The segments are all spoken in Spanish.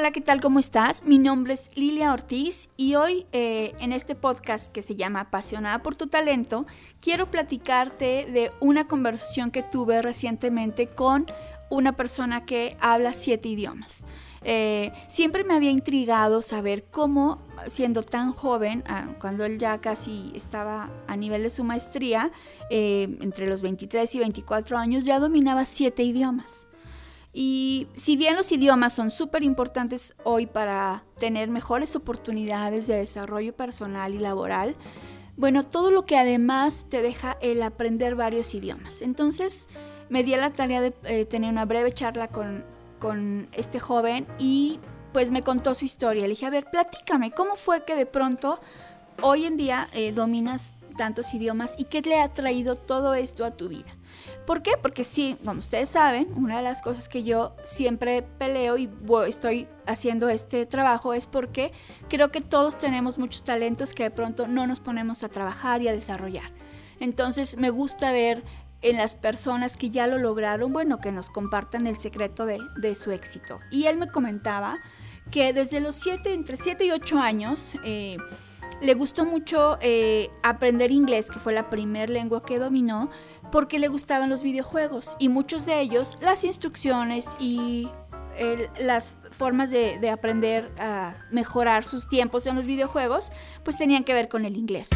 Hola, ¿qué tal? ¿Cómo estás? Mi nombre es Lilia Ortiz y hoy eh, en este podcast que se llama Apasionada por tu talento, quiero platicarte de una conversación que tuve recientemente con una persona que habla siete idiomas. Eh, siempre me había intrigado saber cómo, siendo tan joven, ah, cuando él ya casi estaba a nivel de su maestría, eh, entre los 23 y 24 años, ya dominaba siete idiomas. Y si bien los idiomas son súper importantes hoy para tener mejores oportunidades de desarrollo personal y laboral, bueno, todo lo que además te deja el aprender varios idiomas. Entonces me di a la tarea de eh, tener una breve charla con, con este joven y pues me contó su historia. Le dije, a ver, platícame, ¿cómo fue que de pronto hoy en día eh, dominas tantos idiomas y qué le ha traído todo esto a tu vida? ¿Por qué? Porque sí, como ustedes saben, una de las cosas que yo siempre peleo y estoy haciendo este trabajo es porque creo que todos tenemos muchos talentos que de pronto no nos ponemos a trabajar y a desarrollar. Entonces me gusta ver en las personas que ya lo lograron, bueno, que nos compartan el secreto de, su éxito. Y él me comentaba que desde los 7, entre 7 y 8 años, eh, le gustó mucho eh, aprender inglés, que fue la primera lengua que dominó, porque le gustaban los videojuegos y muchos de ellos, las instrucciones y las formas de, aprender a mejorar sus tiempos en los videojuegos, pues tenían que ver con el inglés.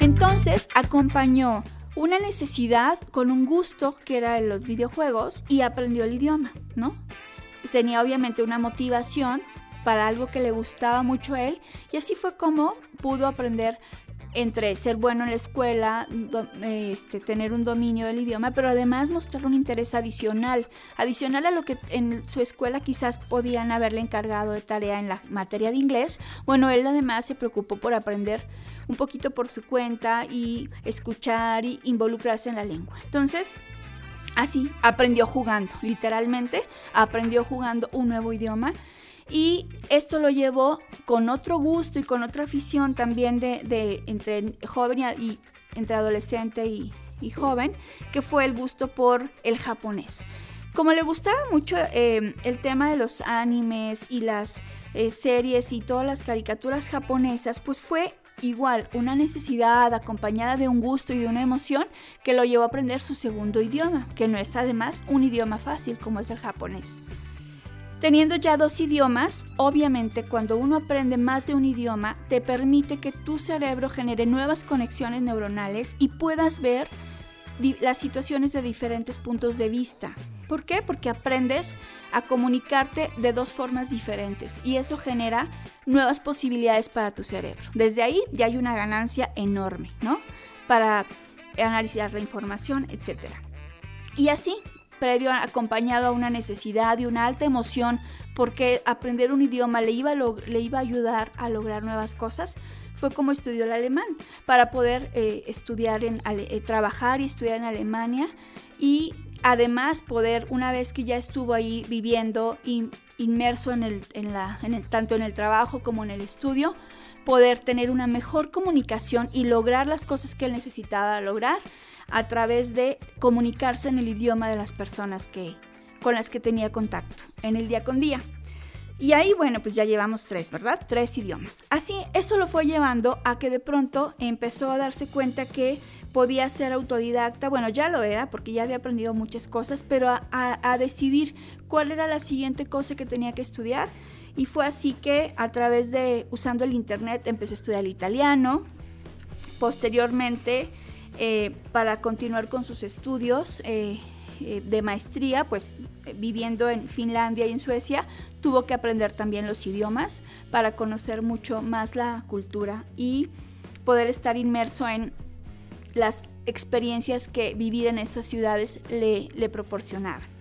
Entonces acompañó una necesidad con un gusto que era los videojuegos y aprendió el idioma, ¿no? Tenía obviamente una motivación para algo que le gustaba mucho a él y así fue como pudo aprender entre ser bueno en la escuela, este, tener un dominio del idioma, pero además mostrar un interés adicional, adicional a lo que en su escuela quizás podían haberle encargado de tarea en la materia de inglés. Bueno, él además se preocupó por aprender un poquito por su cuenta y escuchar y involucrarse en la lengua. Entonces, así aprendió jugando, literalmente aprendió jugando un nuevo idioma y esto lo llevó con otro gusto y con otra afición también de, entre joven y, entre adolescente y, joven, que fue el gusto por el japonés. Como le gustaba mucho eh, el tema de los animes y las eh, series y todas las caricaturas japonesas, pues fue igual una necesidad acompañada de un gusto y de una emoción que lo llevó a aprender su segundo idioma, que no es además un idioma fácil como es el japonés. Teniendo ya dos idiomas, obviamente cuando uno aprende más de un idioma, te permite que tu cerebro genere nuevas conexiones neuronales y puedas ver las situaciones de diferentes puntos de vista. ¿Por qué? Porque aprendes a comunicarte de dos formas diferentes y eso genera nuevas posibilidades para tu cerebro. Desde ahí ya hay una ganancia enorme, ¿no? Para analizar la información, etc. Y así, previo acompañado a una necesidad y una alta emoción porque aprender un idioma le iba a, le iba a ayudar a lograr nuevas cosas, fue como estudió el alemán para poder eh, estudiar en eh, trabajar y estudiar en Alemania y además poder una vez que ya estuvo ahí viviendo inmerso en el, tanto en el trabajo como en el estudio poder tener una mejor comunicación y lograr las cosas que él necesitaba lograr a través de comunicarse en el idioma de las personas que, con las que tenía contacto en el día con día. Y ahí, bueno, pues ya llevamos tres, ¿verdad? Tres idiomas. Así, eso lo fue llevando a que de pronto empezó a darse cuenta que podía ser autodidacta. Bueno, ya lo era porque ya había aprendido muchas cosas, pero a, decidir cuál era la siguiente cosa que tenía que estudiar. Y fue así que a través de, usando el Internet, empecé a estudiar italiano. Posteriormente, eh, para continuar con sus estudios eh, eh, de maestría, pues viviendo en Finlandia y en Suecia, tuvo que aprender también los idiomas para conocer mucho más la cultura y poder estar inmerso en las experiencias que vivir en esas ciudades le, le proporcionaban.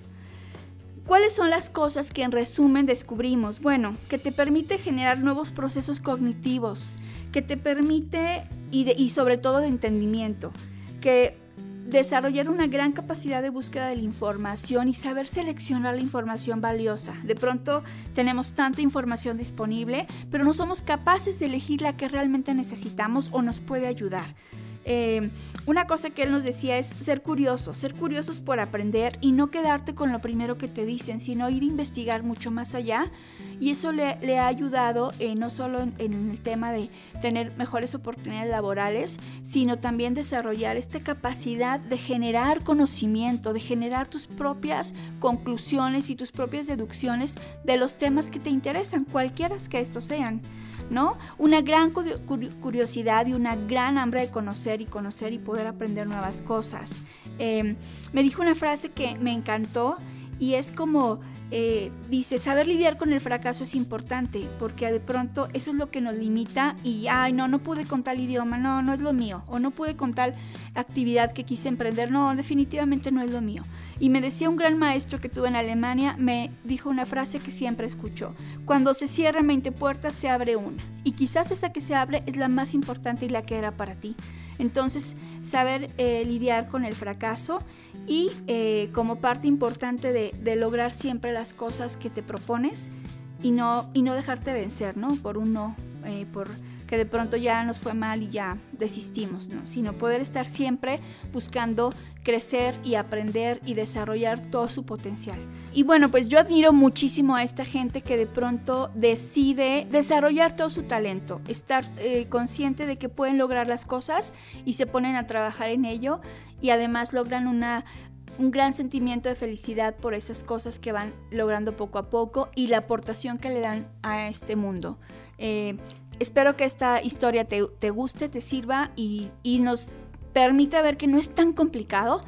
¿Cuáles son las cosas que en resumen descubrimos? Bueno, que te permite generar nuevos procesos cognitivos, que te permite, y, y sobre todo de entendimiento, que desarrollar una gran capacidad de búsqueda de la información y saber seleccionar la información valiosa. De pronto tenemos tanta información disponible, pero no somos capaces de elegir la que realmente necesitamos o nos puede ayudar. Eh, una cosa que él nos decía es ser curiosos, ser curiosos por aprender y no quedarte con lo primero que te dicen, sino ir a investigar mucho más allá. Y eso le, ha ayudado eh, no solo en, en, el tema de tener mejores oportunidades laborales, sino también desarrollar esta capacidad de generar conocimiento, de generar tus propias conclusiones y tus propias deducciones de los temas que te interesan, cualquiera que estos sean. ¿no? Una gran curiosidad y una gran hambre de conocer y conocer y poder aprender nuevas cosas. Em, me dijo una frase que me encantó y es como eh, dice, saber lidiar con el fracaso es importante, porque de pronto eso es lo que nos limita y, ay, no, no pude con tal idioma, no, no es lo mío, o no pude con tal actividad que quise emprender, no, definitivamente no es lo mío. Y me decía un gran maestro que tuve en Alemania, me dijo una frase que siempre escucho, cuando se cierran 20 puertas se abre una, y quizás esa que se abre es la más importante y la que era para ti. Entonces, saber eh, lidiar con el fracaso y eh, como parte importante de, lograr siempre las cosas que te propones y no, y no dejarte vencer, ¿no? Por un no, eh, por que de pronto ya nos fue mal y ya desistimos, ¿no? Sino poder estar siempre buscando crecer y aprender y desarrollar todo su potencial. Y bueno, pues yo admiro muchísimo a esta gente que de pronto decide desarrollar todo su talento, estar eh, consciente de que pueden lograr las cosas y se ponen a trabajar en ello y además logran una, un gran sentimiento de felicidad por esas cosas que van logrando poco a poco y la aportación que le dan a este mundo. Eh, espero que esta historia te, guste, te sirva y, nos permita ver que no es tan complicado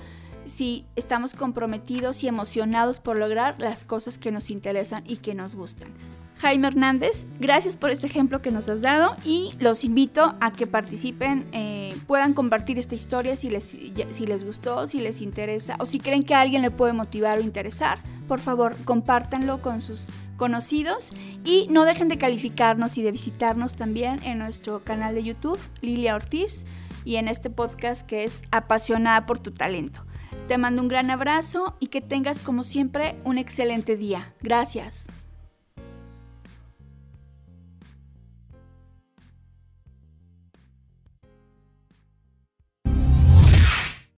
si estamos comprometidos y emocionados por lograr las cosas que nos interesan y que nos gustan. Jaime Hernández, gracias por este ejemplo que nos has dado y los invito a que participen, eh, puedan compartir esta historia si les, si les gustó, si les interesa o si creen que a alguien le puede motivar o interesar. Por favor, compártanlo con sus conocidos y no dejen de calificarnos y de visitarnos también en nuestro canal de YouTube, Lilia Ortiz, y en este podcast que es Apasionada por tu talento. Te mando un gran abrazo y que tengas como siempre un excelente día. Gracias.